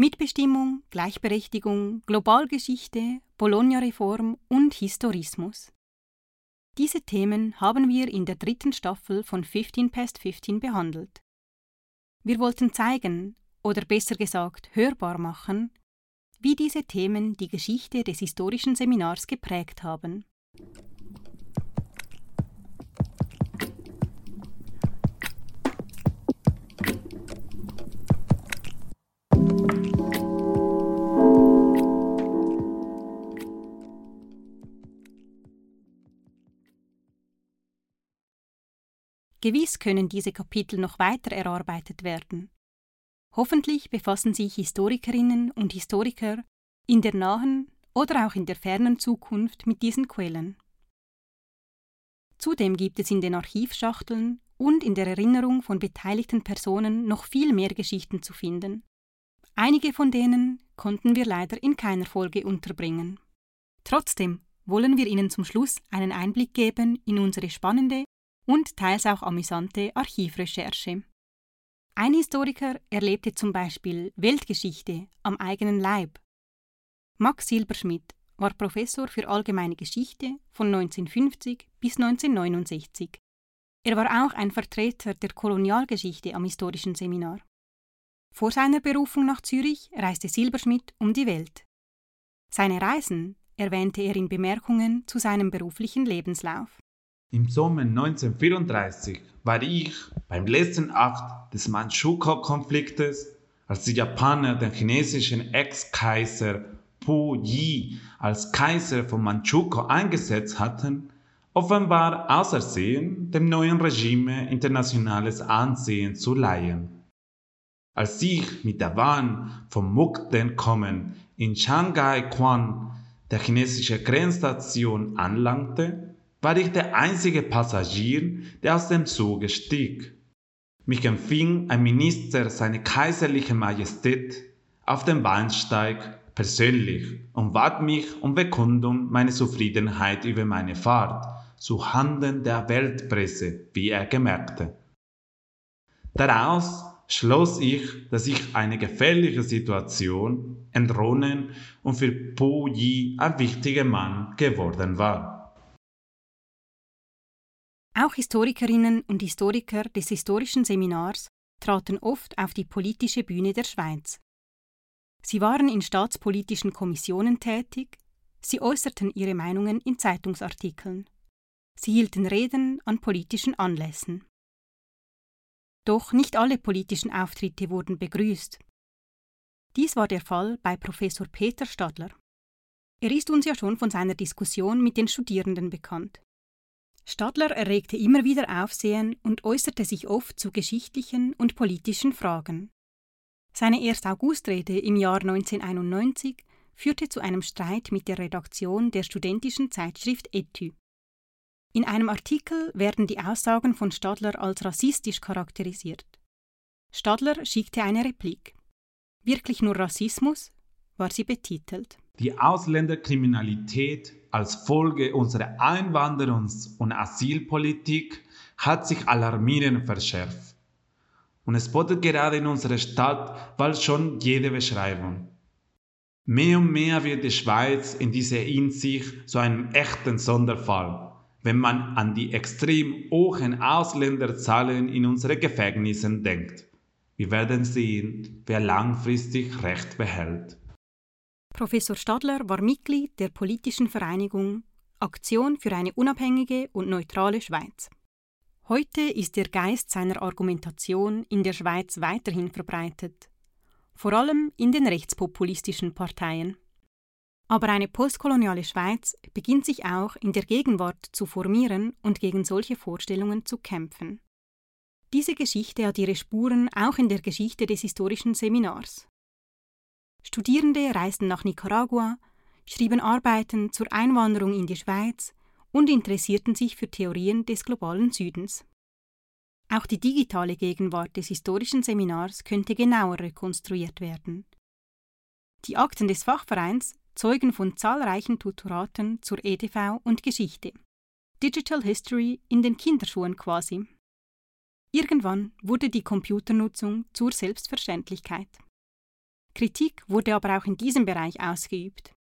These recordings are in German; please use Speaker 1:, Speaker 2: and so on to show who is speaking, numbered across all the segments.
Speaker 1: Mitbestimmung, Gleichberechtigung, Globalgeschichte, Bologna-Reform und Historismus. Diese Themen haben wir in der dritten Staffel von 15 Past 15 behandelt. Wir wollten zeigen, oder besser gesagt hörbar machen, wie diese Themen die Geschichte des historischen Seminars geprägt haben. Gewiss können diese Kapitel noch weiter erarbeitet werden. Hoffentlich befassen sich Historikerinnen und Historiker in der nahen oder auch in der fernen Zukunft mit diesen Quellen. Zudem gibt es in den Archivschachteln und in der Erinnerung von beteiligten Personen noch viel mehr Geschichten zu finden. Einige von denen konnten wir leider in keiner Folge unterbringen. Trotzdem wollen wir Ihnen zum Schluss einen Einblick geben in unsere spannende und teils auch amüsante Archivrecherche. Ein Historiker erlebte zum Beispiel Weltgeschichte am eigenen Leib. Max Silberschmidt war Professor für allgemeine Geschichte von 1950 bis 1969. Er war auch ein Vertreter der Kolonialgeschichte am historischen Seminar. Vor seiner Berufung nach Zürich reiste Silberschmidt um die Welt. Seine Reisen erwähnte er in Bemerkungen zu seinem beruflichen Lebenslauf.
Speaker 2: Im Sommer 1934 war ich beim letzten Akt des Manchukuo-Konfliktes, als die Japaner den chinesischen Ex-Kaiser Pu Yi als Kaiser von Manchukuo eingesetzt hatten, offenbar außersehen, dem neuen Regime internationales Ansehen zu leihen. Als ich mit der Bahn vom Mukden kommen in Shanghai Quan, der chinesischen Grenzstation, anlangte, war ich der einzige Passagier, der aus dem Zuge stieg. Mich empfing ein Minister seiner kaiserlichen Majestät auf dem Bahnsteig persönlich und bat mich um Bekundung meiner Zufriedenheit über meine Fahrt zu Handen der Weltpresse, wie er gemerkte. Daraus schloss ich, dass ich eine gefährliche Situation entronnen und für Po Yi ein wichtiger Mann geworden war.
Speaker 1: Auch Historikerinnen und Historiker des historischen Seminars traten oft auf die politische Bühne der Schweiz. Sie waren in staatspolitischen Kommissionen tätig, sie äußerten ihre Meinungen in Zeitungsartikeln. Sie hielten Reden an politischen Anlässen. Doch nicht alle politischen Auftritte wurden begrüßt. Dies war der Fall bei Professor Peter Stadler. Er ist uns ja schon von seiner Diskussion mit den Studierenden bekannt. Stadler erregte immer wieder Aufsehen und äußerte sich oft zu geschichtlichen und politischen Fragen. Seine 1. Augustrede im Jahr 1991 führte zu einem Streit mit der Redaktion der studentischen Zeitschrift Etü. In einem Artikel werden die Aussagen von Stadler als rassistisch charakterisiert. Stadler schickte eine Replik. Wirklich nur Rassismus? war sie betitelt.
Speaker 2: Die Ausländerkriminalität als Folge unserer Einwanderungs- und Asylpolitik hat sich alarmierend verschärft. Und es bottet gerade in unserer Stadt bald schon jede Beschreibung. Mehr und mehr wird die Schweiz in dieser Hinsicht zu einem echten Sonderfall, wenn man an die extrem hohen Ausländerzahlen in unseren Gefängnissen denkt. Wir werden sehen, wer langfristig Recht behält.
Speaker 1: Professor Stadler war Mitglied der politischen Vereinigung Aktion für eine unabhängige und neutrale Schweiz. Heute ist der Geist seiner Argumentation in der Schweiz weiterhin verbreitet, vor allem in den rechtspopulistischen Parteien. Aber eine postkoloniale Schweiz beginnt sich auch in der Gegenwart zu formieren und gegen solche Vorstellungen zu kämpfen. Diese Geschichte hat ihre Spuren auch in der Geschichte des historischen Seminars. Studierende reisten nach Nicaragua, schrieben Arbeiten zur Einwanderung in die Schweiz und interessierten sich für Theorien des globalen Südens. Auch die digitale Gegenwart des historischen Seminars könnte genauer rekonstruiert werden. Die Akten des Fachvereins zeugen von zahlreichen Tutoraten zur EDV und Geschichte. Digital History in den Kinderschuhen quasi. Irgendwann wurde die Computernutzung zur Selbstverständlichkeit. Kritik wurde aber auch in diesem Bereich ausgeübt.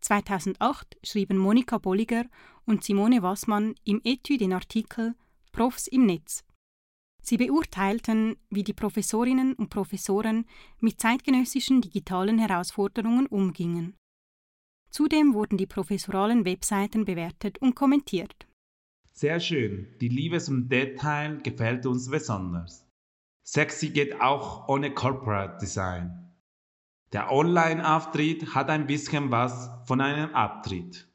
Speaker 1: 2008 schrieben Monika Bolliger und Simone Wassmann im Etü den Artikel Profs im Netz. Sie beurteilten, wie die Professorinnen und Professoren mit zeitgenössischen digitalen Herausforderungen umgingen. Zudem wurden die professoralen Webseiten bewertet und kommentiert.
Speaker 2: Sehr schön, die Liebe zum Detail gefällt uns besonders. Sexy geht auch ohne Corporate Design. Der Online-Auftritt hat ein bisschen was von einem Abtritt.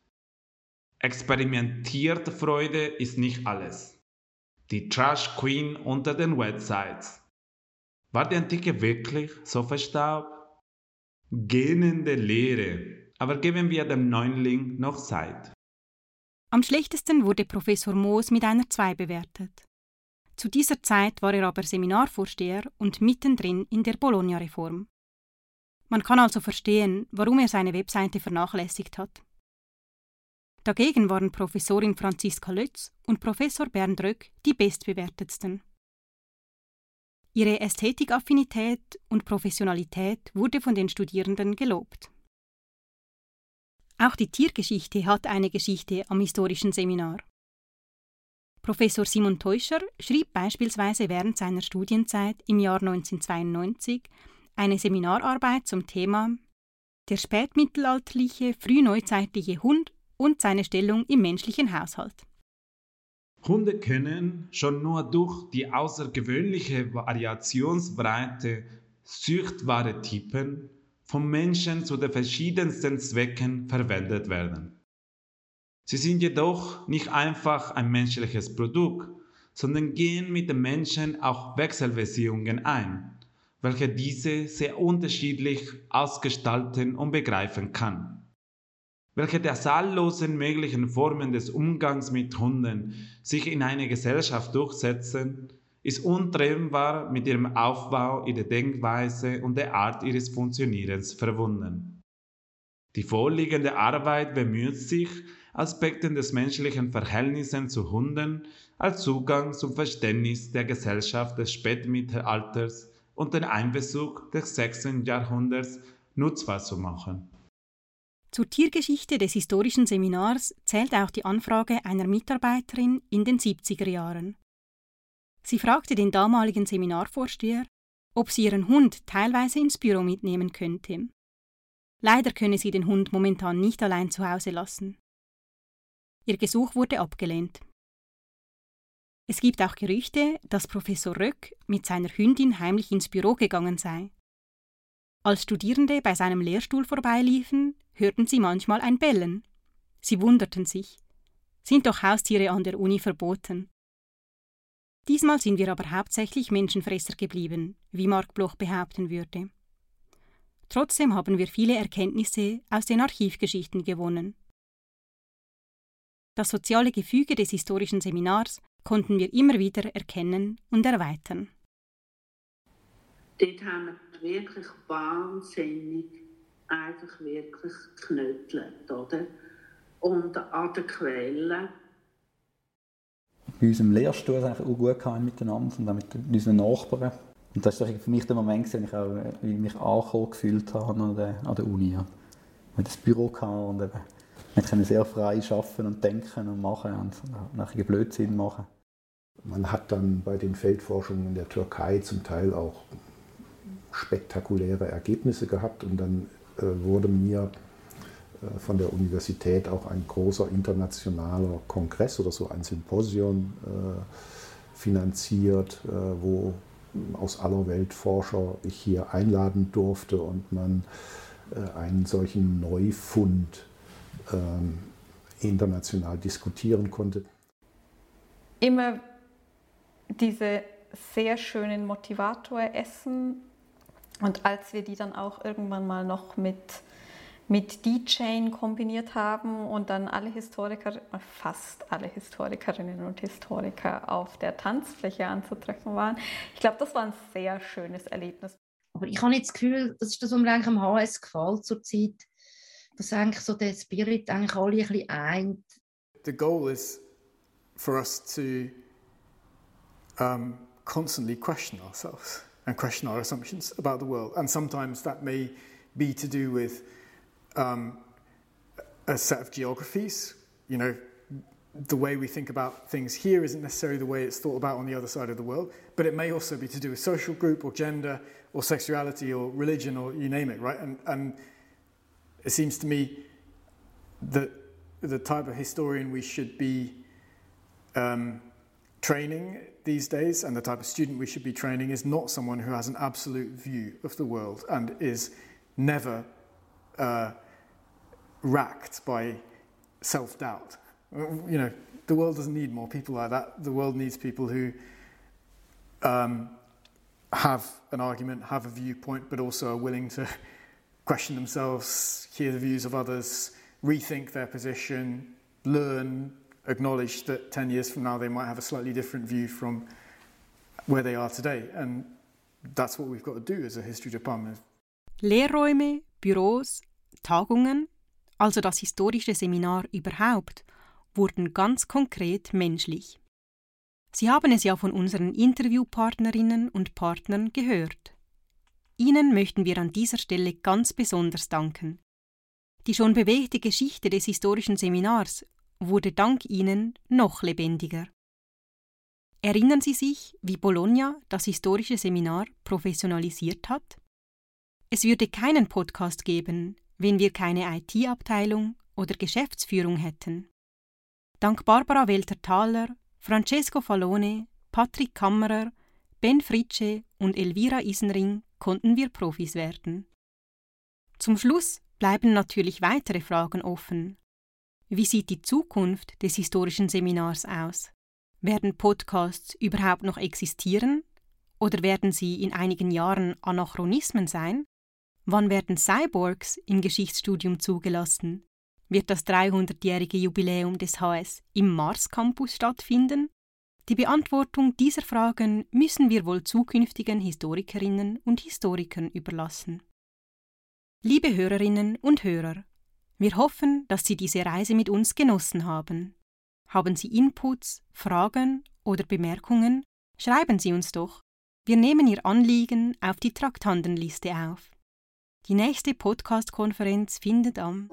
Speaker 2: Experimentierte Freude ist nicht alles. Die Trash Queen unter den Websites. War die Antike wirklich so verstaubt? Gähnende Lehre, aber geben wir dem Neuling noch Zeit.
Speaker 1: Am schlechtesten wurde Professor Moos mit einer 2 bewertet. Zu dieser Zeit war er aber Seminarvorsteher und mittendrin in der Bologna-Reform. Man kann also verstehen, warum er seine Webseite vernachlässigt hat. Dagegen waren Professorin Franziska Lötz und Professor Bernd Röck die bestbewertetsten. Ihre Ästhetikaffinität und Professionalität wurde von den Studierenden gelobt. Auch die Tiergeschichte hat eine Geschichte am historischen Seminar. Professor Simon Teuscher schrieb beispielsweise während seiner Studienzeit im Jahr 1992 eine Seminararbeit zum Thema Der spätmittelalterliche, frühneuzeitliche Hund und seine Stellung im menschlichen Haushalt.
Speaker 2: Hunde können schon nur durch die außergewöhnliche Variationsbreite süchtbare Typen vom Menschen zu den verschiedensten Zwecken verwendet werden. Sie sind jedoch nicht einfach ein menschliches Produkt, sondern gehen mit dem Menschen auch Wechselbeziehungen ein welche diese sehr unterschiedlich ausgestalten und begreifen kann. Welche der zahllosen möglichen Formen des Umgangs mit Hunden sich in einer Gesellschaft durchsetzen, ist untrennbar mit ihrem Aufbau, ihrer Denkweise und der Art ihres Funktionierens verbunden. Die vorliegende Arbeit bemüht sich, Aspekten des menschlichen Verhältnisses zu Hunden als Zugang zum Verständnis der Gesellschaft des Spätmittelalters und den Einbezug des 6. Jahrhunderts nutzbar zu machen.
Speaker 1: Zur Tiergeschichte des historischen Seminars zählt auch die Anfrage einer Mitarbeiterin in den 70er Jahren. Sie fragte den damaligen Seminarvorsteher, ob sie ihren Hund teilweise ins Büro mitnehmen könnte. Leider könne sie den Hund momentan nicht allein zu Hause lassen. Ihr Gesuch wurde abgelehnt. Es gibt auch Gerüchte, dass Professor Röck mit seiner Hündin heimlich ins Büro gegangen sei. Als Studierende bei seinem Lehrstuhl vorbeiliefen, hörten sie manchmal ein Bellen. Sie wunderten sich. Sind doch Haustiere an der Uni verboten? Diesmal sind wir aber hauptsächlich Menschenfresser geblieben, wie Mark Bloch behaupten würde. Trotzdem haben wir viele Erkenntnisse aus den Archivgeschichten gewonnen. Das soziale Gefüge des historischen Seminars konnten wir immer wieder erkennen und erweitern.
Speaker 3: Dort haben wir wirklich wahnsinnig einfach wirklich geknüttelt, oder? Und an der Quelle.
Speaker 4: Bei unserem Lehrstuhl es auch gut miteinander und auch mit unseren Nachbarn. Und das war für mich der Moment, wo ich auch mich angekommen gefühlt habe an der, an der Uni. Ja. Wir das Büro und eben man kann sehr frei arbeiten und denken und machen und nachher Blödsinn machen.
Speaker 5: Man hat dann bei den Feldforschungen in der Türkei zum Teil auch spektakuläre Ergebnisse gehabt und dann äh, wurde mir äh, von der Universität auch ein großer internationaler Kongress oder so ein Symposium äh, finanziert, äh, wo aus aller Welt Forscher ich hier einladen durfte und man äh, einen solchen Neufund international diskutieren konnte.
Speaker 6: Immer diese sehr schönen Motivator essen und als wir die dann auch irgendwann mal noch mit mit D-Chain kombiniert haben und dann alle Historiker, fast alle Historikerinnen und Historiker auf der Tanzfläche anzutreffen waren. Ich glaube, das war ein sehr schönes Erlebnis.
Speaker 7: Aber ich habe jetzt das Gefühl, das ist das, was mir eigentlich am HS gefällt zurzeit dass eigentlich so der Spirit eigentlich alle ein bisschen eint.
Speaker 8: The goal is for us to um, constantly question ourselves and question our assumptions about the world. And sometimes that may be to do with um, a set of geographies. You know, the way we think about things here isn't necessarily the way it's thought about on the other side of the world, but it may also be to do with social group or gender or sexuality or religion or you name it, right? And, and it seems to me that the type of historian we should be um, training these days and the type of student we should be training is not someone who has an absolute view of the world and is never uh, racked by self doubt. You know, the world doesn't need more people like that. The world needs people who um, have an argument, have a viewpoint, but also are willing to question themselves, hear the views of others, rethink their position, learn, acknowledge that 10 years from now they might have a slightly different view from where they are today. And that's what we've got to do as a history department.
Speaker 1: Lehrräume, Büros, Tagungen, also das historische Seminar überhaupt, wurden ganz konkret menschlich. Sie haben es ja von unseren Interviewpartnerinnen und Partnern gehört. Ihnen möchten wir an dieser Stelle ganz besonders danken. Die schon bewegte Geschichte des historischen Seminars wurde dank ihnen noch lebendiger. Erinnern Sie sich, wie Bologna das historische Seminar professionalisiert hat? Es würde keinen Podcast geben, wenn wir keine IT-Abteilung oder Geschäftsführung hätten. Dank Barbara Welter-Thaler, Francesco Fallone, Patrick Kammerer, Ben Fritsche und Elvira Isenring konnten wir Profis werden. Zum Schluss bleiben natürlich weitere Fragen offen. Wie sieht die Zukunft des historischen Seminars aus? Werden Podcasts überhaupt noch existieren? Oder werden sie in einigen Jahren Anachronismen sein? Wann werden Cyborgs im Geschichtsstudium zugelassen? Wird das 300-jährige Jubiläum des HS im Mars Campus stattfinden? Die Beantwortung dieser Fragen müssen wir wohl zukünftigen Historikerinnen und Historikern überlassen. Liebe Hörerinnen und Hörer, wir hoffen, dass Sie diese Reise mit uns genossen haben. Haben Sie Inputs, Fragen oder Bemerkungen? Schreiben Sie uns doch. Wir nehmen Ihr Anliegen auf die Traktandenliste auf. Die nächste Podcast-Konferenz findet am